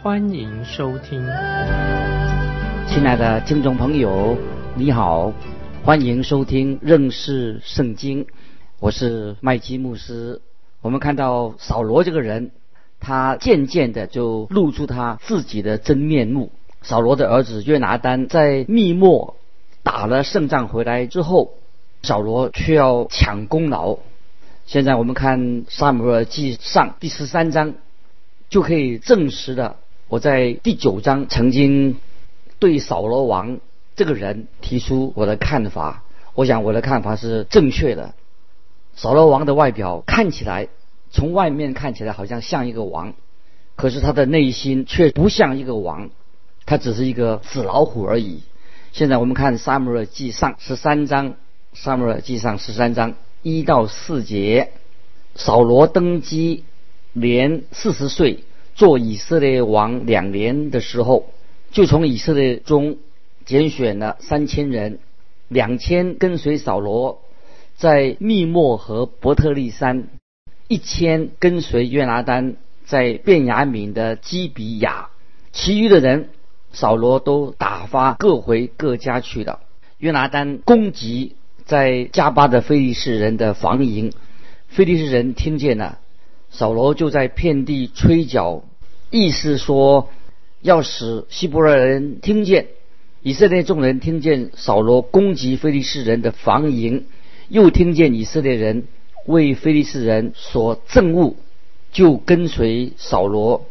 欢迎收听。亲爱的听众朋友，你好，欢迎收听认识圣经，我是麦基牧师。我们看到扫罗这个人，他渐渐的就露出他自己的真面目。扫罗的儿子约拿丹在密墨打了胜仗回来之后，扫罗却要抢功劳。现在我们看《撒母耳记上》第十三章，就可以证实了我在第九章曾经对扫罗王这个人提出我的看法。我想我的看法是正确的。扫罗王的外表看起来，从外面看起来好像像一个王，可是他的内心却不像一个王，他只是一个纸老虎而已。现在我们看《撒母耳记上》十三章，《撒母耳记上》十三章一到四节，扫罗登基年四十岁，做以色列王两年的时候，就从以色列中拣选了三千人，两千跟随扫罗。在密墨和伯特利山，一千跟随约拿丹在便雅敏的基比亚，其余的人扫罗都打发各回各家去了。约拿丹攻击在加巴的非利士人的防营，非利士人听见了，扫罗就在遍地吹角，意思说要使希伯来人听见，以色列众人听见扫罗攻击非利士人的防营。又听见以色列人为非利士人所憎恶，就跟随扫罗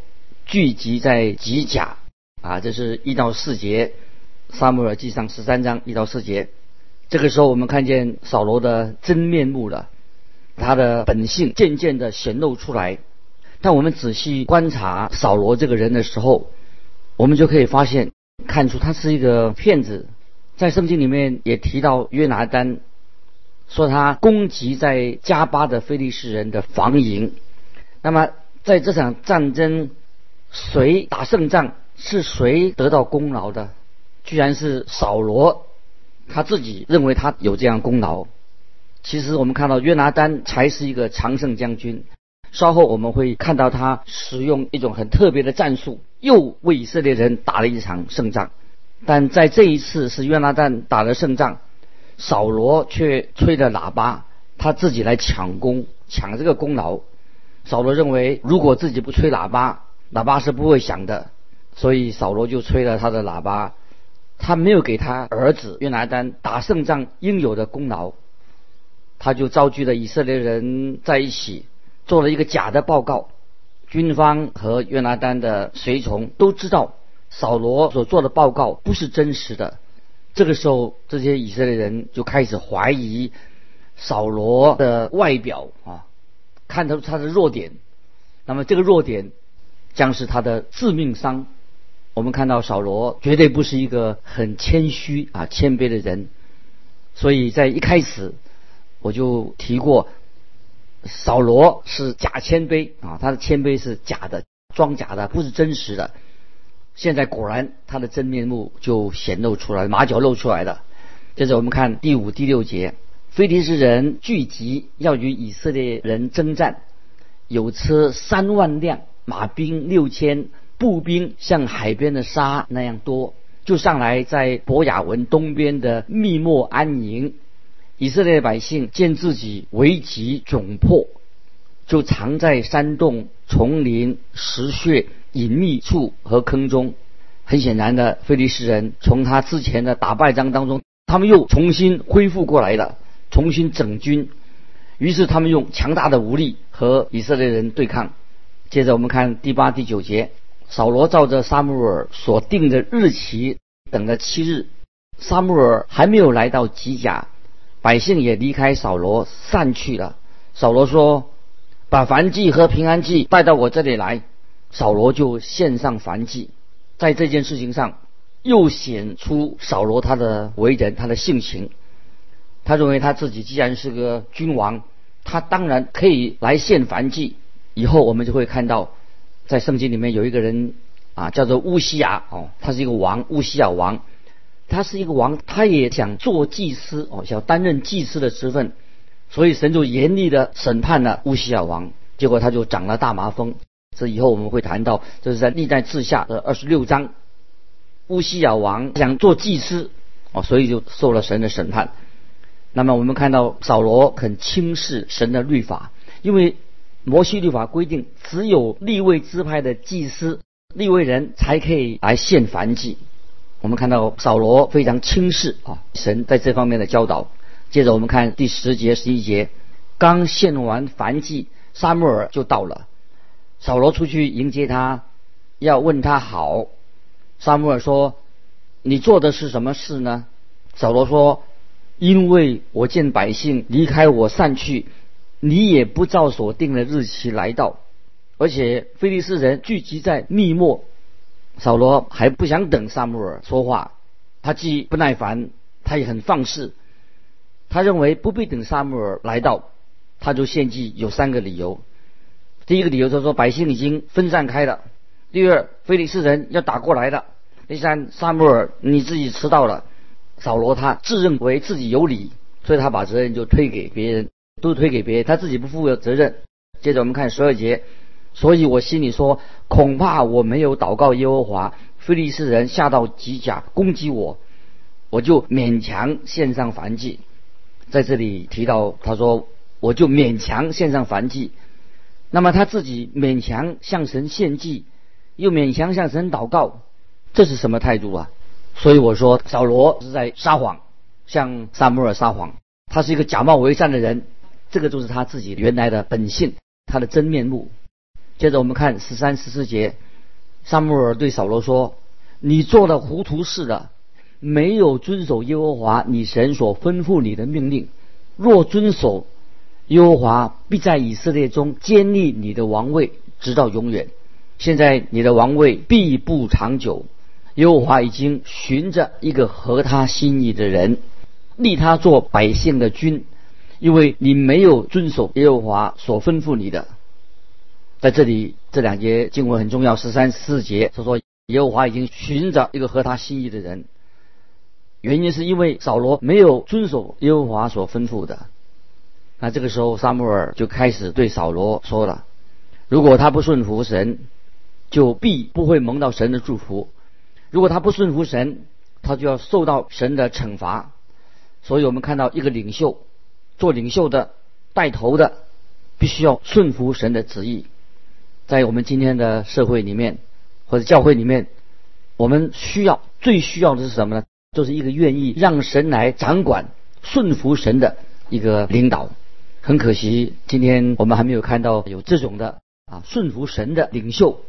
聚集在吉甲啊，这是一到四节，撒母耳记上十三章一到四节。这个时候，我们看见扫罗的真面目了，他的本性渐渐的显露出来。但我们仔细观察扫罗这个人的时候，我们就可以发现，看出他是一个骗子。在圣经里面也提到约拿丹。说他攻击在加巴的菲利士人的防营，那么在这场战争，谁打胜仗是谁得到功劳的？居然是扫罗，他自己认为他有这样功劳。其实我们看到约拿丹才是一个常胜将军，稍后我们会看到他使用一种很特别的战术，又为以色列人打了一场胜仗。但在这一次是约拿丹打了胜仗。扫罗却吹着喇叭，他自己来抢功，抢这个功劳。扫罗认为，如果自己不吹喇叭，喇叭是不会响的，所以扫罗就吹了他的喇叭。他没有给他儿子约拿丹打胜仗应有的功劳，他就召集了以色列人在一起，做了一个假的报告。军方和约拿丹的随从都知道，扫罗所做的报告不是真实的。这个时候，这些以色列人就开始怀疑扫罗的外表啊，看出他的弱点。那么这个弱点将是他的致命伤。我们看到扫罗绝对不是一个很谦虚啊、谦卑的人。所以在一开始我就提过，扫罗是假谦卑啊，他的谦卑是假的、装假的，不是真实的。现在果然，他的真面目就显露出来，马脚露出来了。接着我们看第五、第六节，非利士人聚集要与以色列人征战，有车三万辆，马兵六千，步兵像海边的沙那样多，就上来在博雅文东边的密墨安营。以色列百姓见自己危急窘迫，就藏在山洞、丛林、石穴。隐秘处和坑中，很显然的，菲利士人从他之前的打败仗当中，他们又重新恢复过来了，重新整军。于是他们用强大的武力和以色列人对抗。接着我们看第八、第九节，扫罗照着沙穆尔所定的日期等了七日，沙穆尔还没有来到吉甲，百姓也离开扫罗散去了。扫罗说：“把燔祭和平安祭带到我这里来。”扫罗就献上燔祭，在这件事情上又显出扫罗他的为人，他的性情。他认为他自己既然是个君王，他当然可以来献燔祭。以后我们就会看到，在圣经里面有一个人啊，叫做乌西亚哦，他是一个王，乌西亚王，他是一个王，他也想做祭司哦，想担任祭司的职分，所以神就严厉的审判了乌西亚王，结果他就长了大麻风。这以后我们会谈到，这是在历代志下的二十六章。乌西亚王想做祭司，哦，所以就受了神的审判。那么我们看到扫罗很轻视神的律法，因为摩西律法规定，只有立位支派的祭司、立位人才可以来献燔祭。我们看到扫罗非常轻视啊神在这方面的教导。接着我们看第十节、十一节，刚献完燔祭，沙穆尔就到了。扫罗出去迎接他，要问他好。沙穆尔说：“你做的是什么事呢？”扫罗说：“因为我见百姓离开我散去，你也不照所定的日期来到，而且菲利斯人聚集在密末。”扫罗还不想等沙穆尔说话，他既不耐烦，他也很放肆。他认为不必等沙穆尔来到，他就献祭有三个理由。第一个理由就是说百姓已经分散开了；第二，菲利斯人要打过来了；第三，萨穆尔你自己迟到了。扫罗他自认为自己有理，所以他把责任就推给别人，都推给别人，他自己不负责任。接着我们看十二节，所以我心里说，恐怕我没有祷告耶和华，菲利斯人下到吉甲攻击我，我就勉强献上燔祭。在这里提到，他说我就勉强献上燔祭。那么他自己勉强向神献祭，又勉强向神祷告，这是什么态度啊？所以我说扫罗是在撒谎，向撒母耳撒谎，他是一个假冒伪善的人，这个就是他自己原来的本性，他的真面目。接着我们看十三十四节，撒母耳对扫罗说：“你做了糊涂事了，没有遵守耶和华你神所吩咐你的命令，若遵守。”耶和华必在以色列中建立你的王位，直到永远。现在你的王位必不长久。耶和华已经寻着一个合他心意的人，立他做百姓的君，因为你没有遵守耶和华所吩咐你的。在这里，这两节经文很重要，十三四节他说耶和华已经寻找一个合他心意的人，原因是因为扫罗没有遵守耶和华所吩咐的。那这个时候，萨母尔就开始对扫罗说了：“如果他不顺服神，就必不会蒙到神的祝福；如果他不顺服神，他就要受到神的惩罚。”所以我们看到一个领袖，做领袖的、带头的，必须要顺服神的旨意。在我们今天的社会里面，或者教会里面，我们需要最需要的是什么呢？就是一个愿意让神来掌管、顺服神的一个领导。很可惜，今天我们还没有看到有这种的啊顺服神的领袖。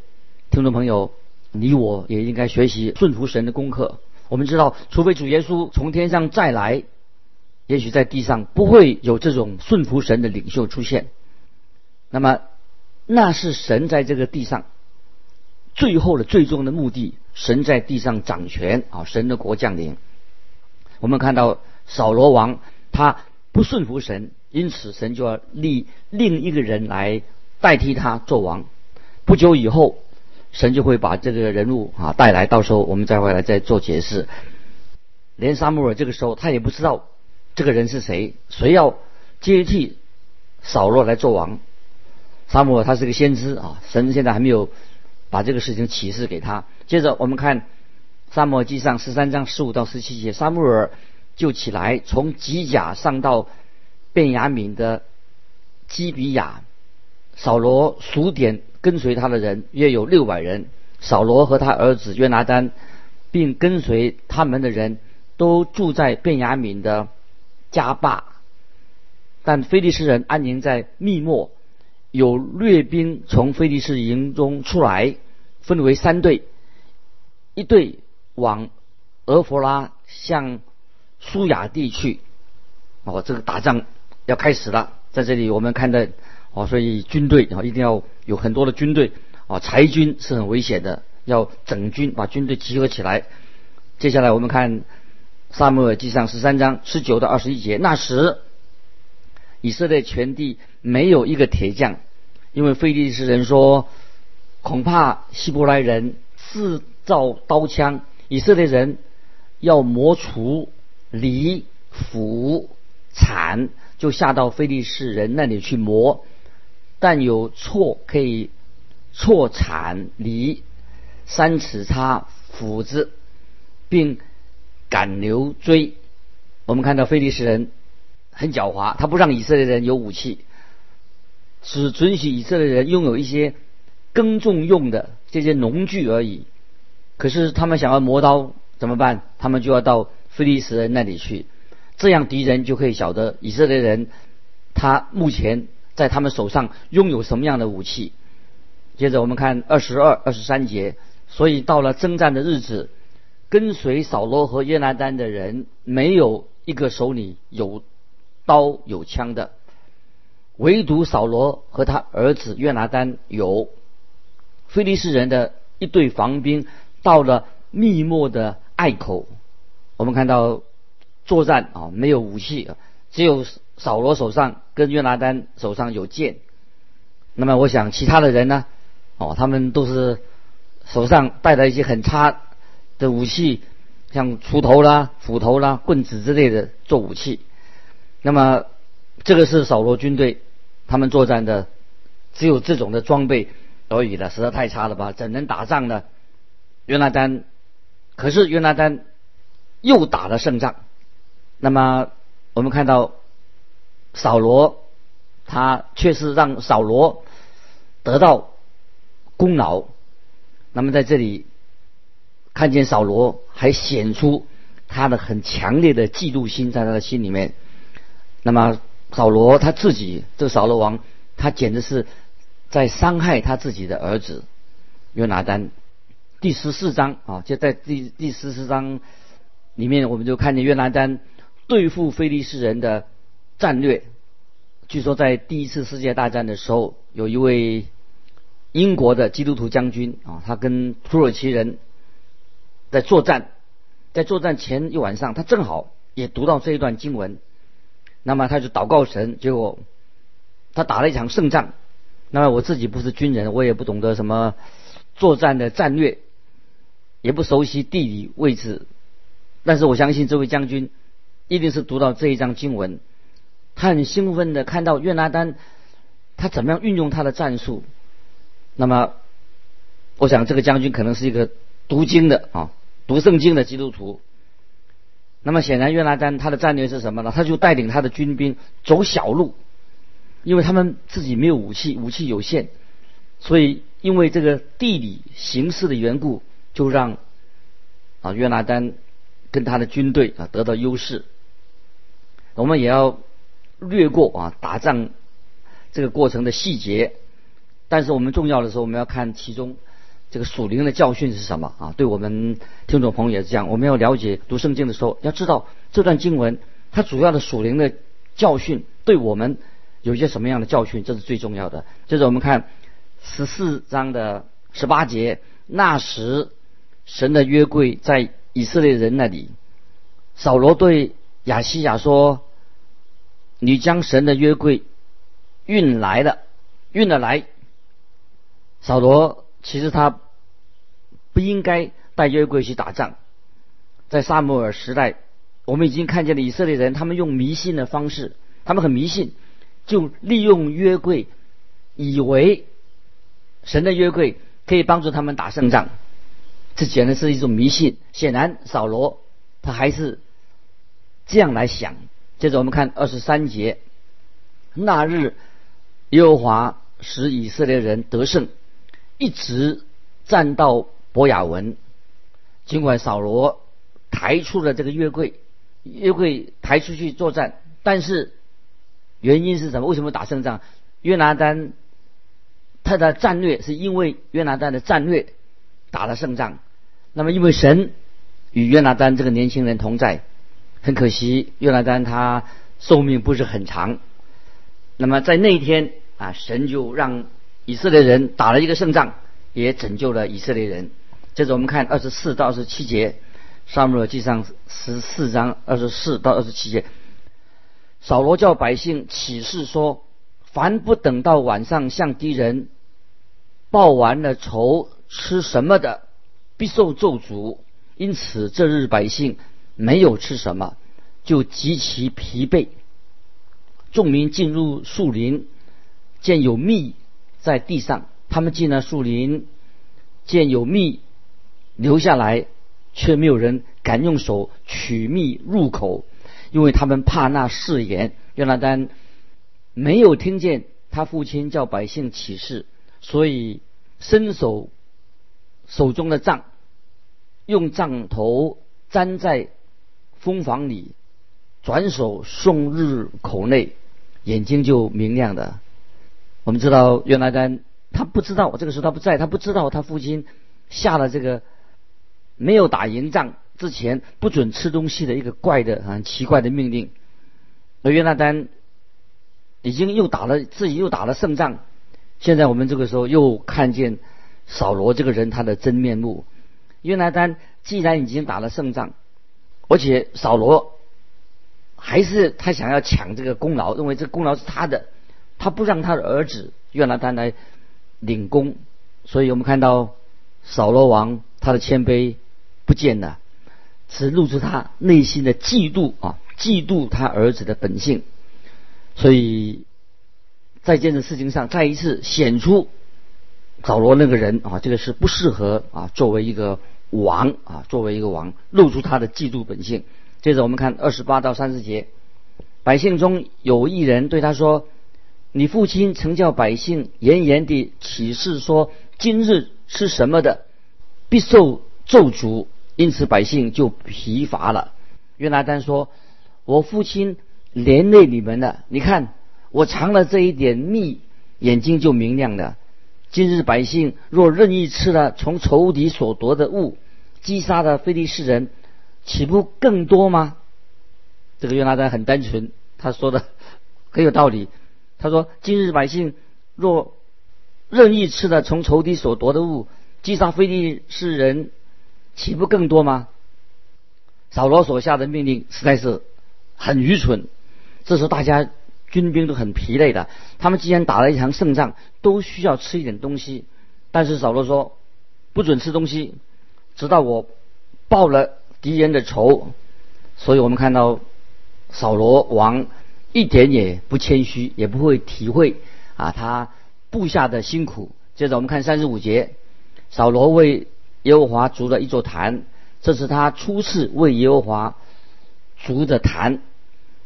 听众朋友，你我也应该学习顺服神的功课。我们知道，除非主耶稣从天上再来，也许在地上不会有这种顺服神的领袖出现。那么，那是神在这个地上最后的最终的目的。神在地上掌权啊，神的国降临。我们看到扫罗王他不顺服神。因此，神就要立另一个人来代替他做王。不久以后，神就会把这个人物啊带来，到时候我们再回来再做解释。连沙穆尔这个时候他也不知道这个人是谁，谁要接替扫罗来做王。沙穆尔他是个先知啊，神现在还没有把这个事情启示给他。接着我们看沙漠记上十三章十五到十七节，沙穆尔就起来从吉甲上到。便雅敏的基比亚，扫罗数点跟随他的人约有六百人。扫罗和他儿子约拿丹，并跟随他们的人都住在便雅敏的加坝。但菲利斯人安宁在密末，有掠兵从菲利斯营中出来，分为三队，一队往俄弗拉向苏雅地去。哦，这个打仗。要开始了，在这里我们看到，哦，所以军队啊一定要有很多的军队啊，裁军是很危险的，要整军，把军队集合起来。接下来我们看萨母尔记上十三章十九到二十一节。那时，以色列全地没有一个铁匠，因为菲利士人说，恐怕希伯来人制造刀枪，以色列人要磨除犁、斧、铲，就下到菲利士人那里去磨。但有锉可以锉铲犁，三尺叉斧子，并赶牛追。我们看到菲利士人很狡猾，他不让以色列人有武器，只准许以色列人拥有一些耕种用的这些农具而已。可是他们想要磨刀怎么办？他们就要到菲利士人那里去，这样敌人就可以晓得以色列人他目前。在他们手上拥有什么样的武器？接着我们看二十二、二十三节。所以到了征战的日子，跟随扫罗和约拿丹的人没有一个手里有刀有枪的，唯独扫罗和他儿子约拿丹有。菲利士人的一队防兵到了密墨的隘口，我们看到作战啊，没有武器，只有。扫罗手上跟约拿丹手上有剑，那么我想其他的人呢？哦，他们都是手上带着一些很差的武器，像锄头啦、斧头啦、棍子之类的做武器。那么这个是扫罗军队他们作战的只有这种的装备而已了，实在太差了吧？怎能打仗呢？约拿丹，可是约拿丹又打了胜仗。那么我们看到。扫罗，他却是让扫罗得到功劳。那么在这里看见扫罗还显出他的很强烈的嫉妒心在他的心里面。那么扫罗他自己，这个扫罗王，他简直是在伤害他自己的儿子约拿丹。第十四章啊，就在第第十四章里面，我们就看见约拿丹对付非利士人的。战略，据说在第一次世界大战的时候，有一位英国的基督徒将军啊，他跟土耳其人在作战，在作战前一晚上，他正好也读到这一段经文，那么他就祷告神，结果他打了一场胜仗。那么我自己不是军人，我也不懂得什么作战的战略，也不熟悉地理位置，但是我相信这位将军一定是读到这一章经文。他很兴奋的看到约拿丹，他怎么样运用他的战术？那么，我想这个将军可能是一个读经的啊，读圣经的基督徒。那么显然约拿丹他的战略是什么呢？他就带领他的军兵走小路，因为他们自己没有武器，武器有限，所以因为这个地理形势的缘故，就让啊约拿丹跟他的军队啊得到优势。我们也要。略过啊，打仗这个过程的细节，但是我们重要的时候，我们要看其中这个属灵的教训是什么啊？对我们听众朋友也是这样，我们要了解读圣经的时候，要知道这段经文它主要的属灵的教训对我们有一些什么样的教训，这是最重要的。接着我们看十四章的十八节，那时神的约柜在以色列人那里，扫罗对亚西亚说。你将神的约柜运来了，运了来。扫罗其实他不应该带约柜去打仗。在萨摩尔时代，我们已经看见了以色列人，他们用迷信的方式，他们很迷信，就利用约柜，以为神的约柜可以帮助他们打胜仗。这简直是一种迷信。显然，扫罗他还是这样来想。接着我们看二十三节，那日耶和华使以色列人得胜，一直战到伯雅文。尽管扫罗抬出了这个约柜，约柜抬出去作战，但是原因是什么？为什么打胜仗？约拿丹他的战略是因为约拿丹的战略打了胜仗。那么因为神与约拿丹这个年轻人同在。很可惜，约拿丹他寿命不是很长。那么在那一天啊，神就让以色列人打了一个胜仗，也拯救了以色列人。接着我们看二十四到二十七节，沙漠记上十四章二十四到二十七节，扫罗叫百姓起誓说：凡不等到晚上向敌人报完了仇，吃什么的，必受咒诅。因此这日百姓没有吃什么，就极其疲惫。众民进入树林，见有蜜在地上，他们进了树林，见有蜜留下来，却没有人敢用手取蜜入口，因为他们怕那誓言。约拿丹没有听见他父亲叫百姓起誓，所以伸手手中的杖，用杖头粘在蜂房里。转手送入口内，眼睛就明亮的。我们知道约拿丹，他不知道这个时候他不在，他不知道他父亲下了这个没有打赢仗之前不准吃东西的一个怪的很奇怪的命令。而约拿丹已经又打了自己又打了胜仗，现在我们这个时候又看见扫罗这个人他的真面目。约拿丹既然已经打了胜仗，而且扫罗。还是他想要抢这个功劳，认为这功劳是他的，他不让他的儿子约拿丹来领功，所以我们看到扫罗王他的谦卑不见了，只露出他内心的嫉妒啊，嫉妒他儿子的本性，所以在这件事情上再一次显出扫罗那个人啊，这个是不适合啊作为一个王啊，作为一个王，露出他的嫉妒本性。接着我们看二十八到三十节，百姓中有一人对他说：“你父亲曾叫百姓严严地起誓说，今日吃什么的，必受咒诅。因此百姓就疲乏了。”约拿丹说：“我父亲连累你们了。你看我尝了这一点蜜，眼睛就明亮了。今日百姓若任意吃了从仇敌所夺的物，击杀的非利士人。”岂不更多吗？这个约拿丹很单纯，他说的很有道理。他说：“今日百姓若任意吃了从仇敌所夺的物，击杀非利士人，岂不更多吗？”扫罗所下的命令实在是很愚蠢。这时大家军兵都很疲累的，他们既然打了一场胜仗，都需要吃一点东西。但是扫罗说：“不准吃东西，直到我报了。”敌人的仇，所以我们看到扫罗王一点也不谦虚，也不会体会啊他部下的辛苦。接着我们看三十五节，扫罗为耶和华筑了一座坛，这是他初次为耶和华筑的坛。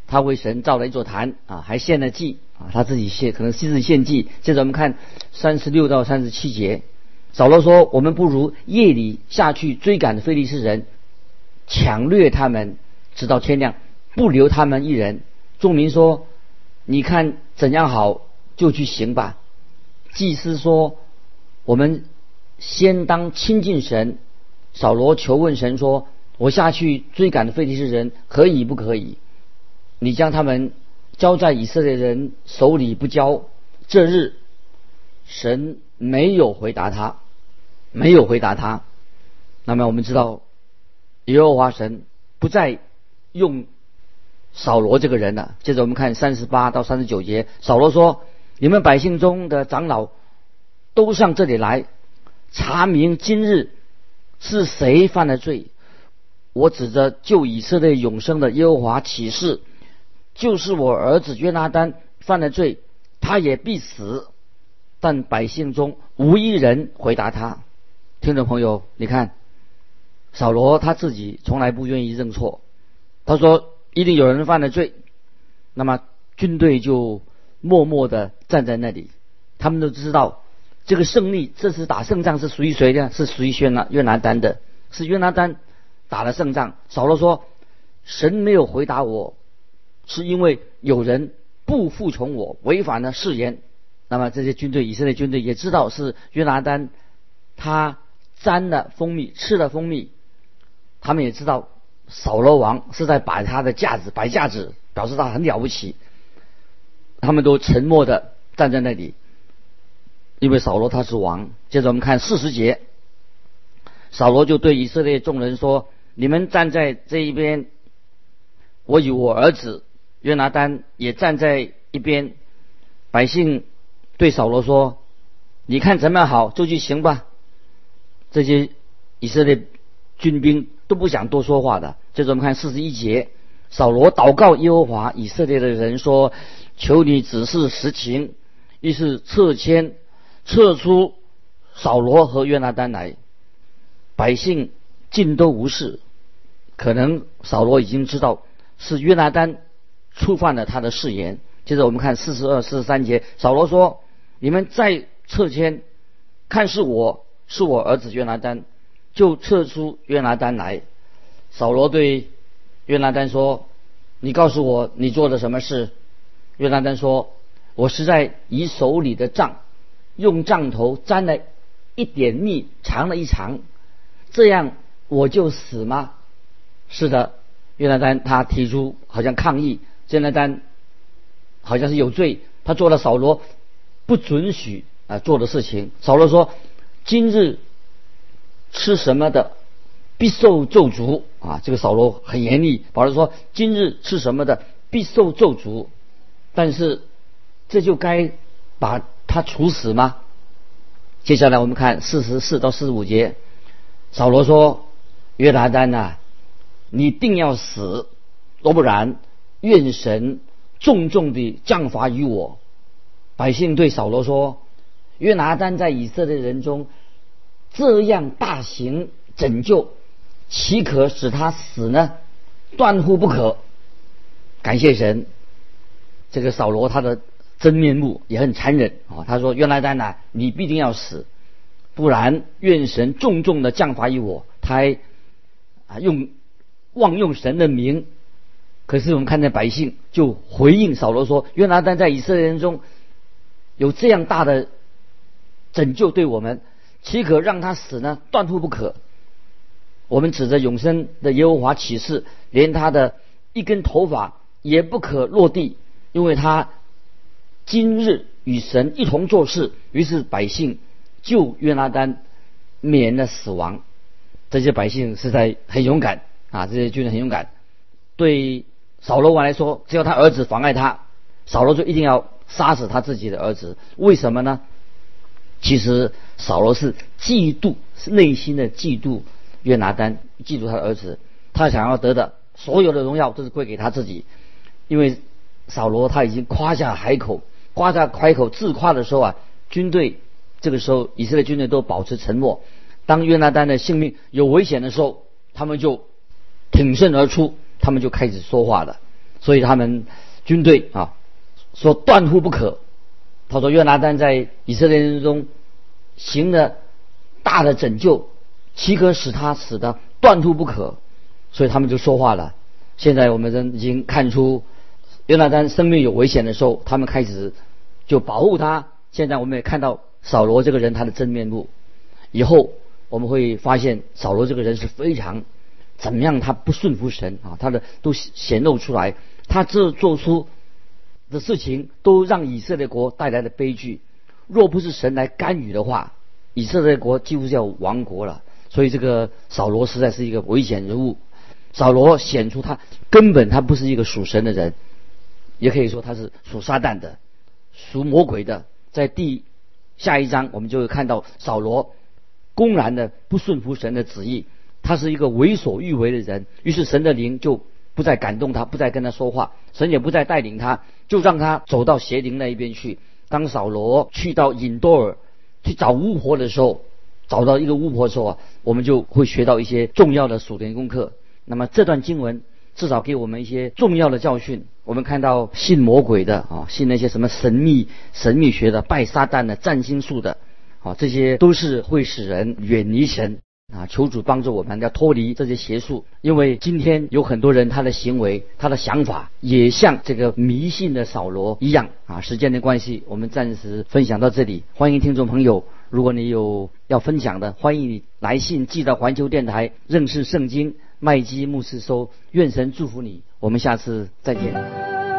他为神造了一座坛啊，还献了祭啊，他自己献，可能亲自献祭。接着我们看三十六到三十七节，扫罗说：“我们不如夜里下去追赶非利士人。”抢掠他们，直到天亮，不留他们一人。众民说：“你看怎样好，就去行吧。”祭司说：“我们先当亲近神。”扫罗求问神说：“我下去追赶的非利士人，可以不可以？你将他们交在以色列人手里不交？”这日，神没有回答他，没有回答他。那么我们知道。耶和华神不再用扫罗这个人呢。接着我们看三十八到三十九节，扫罗说：“你们百姓中的长老都上这里来，查明今日是谁犯了罪。我指着救以色列永生的耶和华起誓，就是我儿子约拿丹犯了罪，他也必死。但百姓中无一人回答他。听众朋友，你看。”扫罗他自己从来不愿意认错，他说一定有人犯了罪，那么军队就默默的站在那里。他们都知道这个胜利，这次打胜仗是属于谁的？是属于约拿约拿丹的，是约拿丹打了胜仗。扫罗说：“神没有回答我，是因为有人不服从我，违反了誓言。”那么这些军队，以色列军队也知道是约拿丹，他沾了蜂蜜，吃了蜂蜜。他们也知道扫罗王是在摆他的架子，摆架子表示他很了不起。他们都沉默的站在那里，因为扫罗他是王。接着我们看四十节，扫罗就对以色列众人说：“你们站在这一边，我与我儿子约拿丹也站在一边。”百姓对扫罗说：“你看怎么样好，就去行吧。”这些以色列军兵都不想多说话的。接着我们看四十一节，扫罗祷告耶和华以色列的人说：“求你指示实情。”于是撤迁，撤出扫罗和约拿丹来。百姓尽都无事，可能扫罗已经知道是约拿丹触犯了他的誓言。接着我们看四十二、四十三节，扫罗说：“你们再撤迁，看是我是我儿子约拿丹，就撤出约拿丹来。”扫罗对约拿丹说：“你告诉我你做了什么事？”约拿丹说：“我是在以手里的杖，用杖头沾了一点蜜，尝了一尝，这样我就死吗？”是的，约拿丹他提出好像抗议，约拿丹。好像是有罪，他做了扫罗不准许啊做的事情。扫罗说：“今日吃什么的，必受咒诅啊！”这个扫罗很严厉。保罗说：“今日吃什么的，必受咒诅。”但是这就该把他处死吗？接下来我们看四十四到四十五节，扫罗说：“约拿丹呐，你定要死，若不然，愿神。”重重的降罚于我。百姓对扫罗说：“约拿丹在以色列人中这样大行拯救，岂可使他死呢？断乎不可。”感谢神，这个扫罗他的真面目也很残忍啊。他说：“约拿丹呐，你必定要死，不然愿神重重的降罚于我。”他还啊用妄用神的名。可是我们看见百姓就回应扫罗说：“约拿丹在以色列人中有这样大的拯救，对我们岂可让他死呢？断乎不可。我们指着永生的耶和华起誓，连他的一根头发也不可落地，因为他今日与神一同做事。于是百姓救约拿丹免了死亡。这些百姓实在很勇敢啊！这些军人很勇敢，对。”扫罗王来说，只要他儿子妨碍他，扫罗就一定要杀死他自己的儿子。为什么呢？其实扫罗是嫉妒，是内心的嫉妒约拿丹，记住他的儿子，他想要得的所有的荣耀都是归给他自己。因为扫罗他已经夸下海口，夸下海口自夸的时候啊，军队这个时候以色列军队都保持沉默。当约拿丹的性命有危险的时候，他们就挺身而出。他们就开始说话了，所以他们军队啊说断乎不可。他说约拿丹在以色列人中行了大的拯救，岂可使他死的断乎不可？所以他们就说话了。现在我们人已经看出约拿丹生命有危险的时候，他们开始就保护他。现在我们也看到扫罗这个人他的真面目。以后我们会发现扫罗这个人是非常。怎么样？他不顺服神啊，他的都显露出来。他这做出的事情，都让以色列国带来的悲剧。若不是神来干预的话，以色列国几乎就要亡国了。所以这个扫罗实在是一个危险人物。扫罗显出他根本他不是一个属神的人，也可以说他是属撒旦的，属魔鬼的。在第下一章，我们就会看到扫罗公然的不顺服神的旨意。他是一个为所欲为的人，于是神的灵就不再感动他，不再跟他说话，神也不再带领他，就让他走到邪灵那一边去。当扫罗去到隐多尔去找巫婆的时候，找到一个巫婆的时候啊，我们就会学到一些重要的属灵功课。那么这段经文至少给我们一些重要的教训。我们看到信魔鬼的啊，信那些什么神秘神秘学的、拜撒旦的、占星术的，啊，这些都是会使人远离神。啊，求主帮助我们，要脱离这些邪术。因为今天有很多人，他的行为、他的想法也像这个迷信的扫罗一样。啊，时间的关系，我们暂时分享到这里。欢迎听众朋友，如果你有要分享的，欢迎你来信寄到环球电台认识圣经麦基牧师收。愿神祝福你，我们下次再见。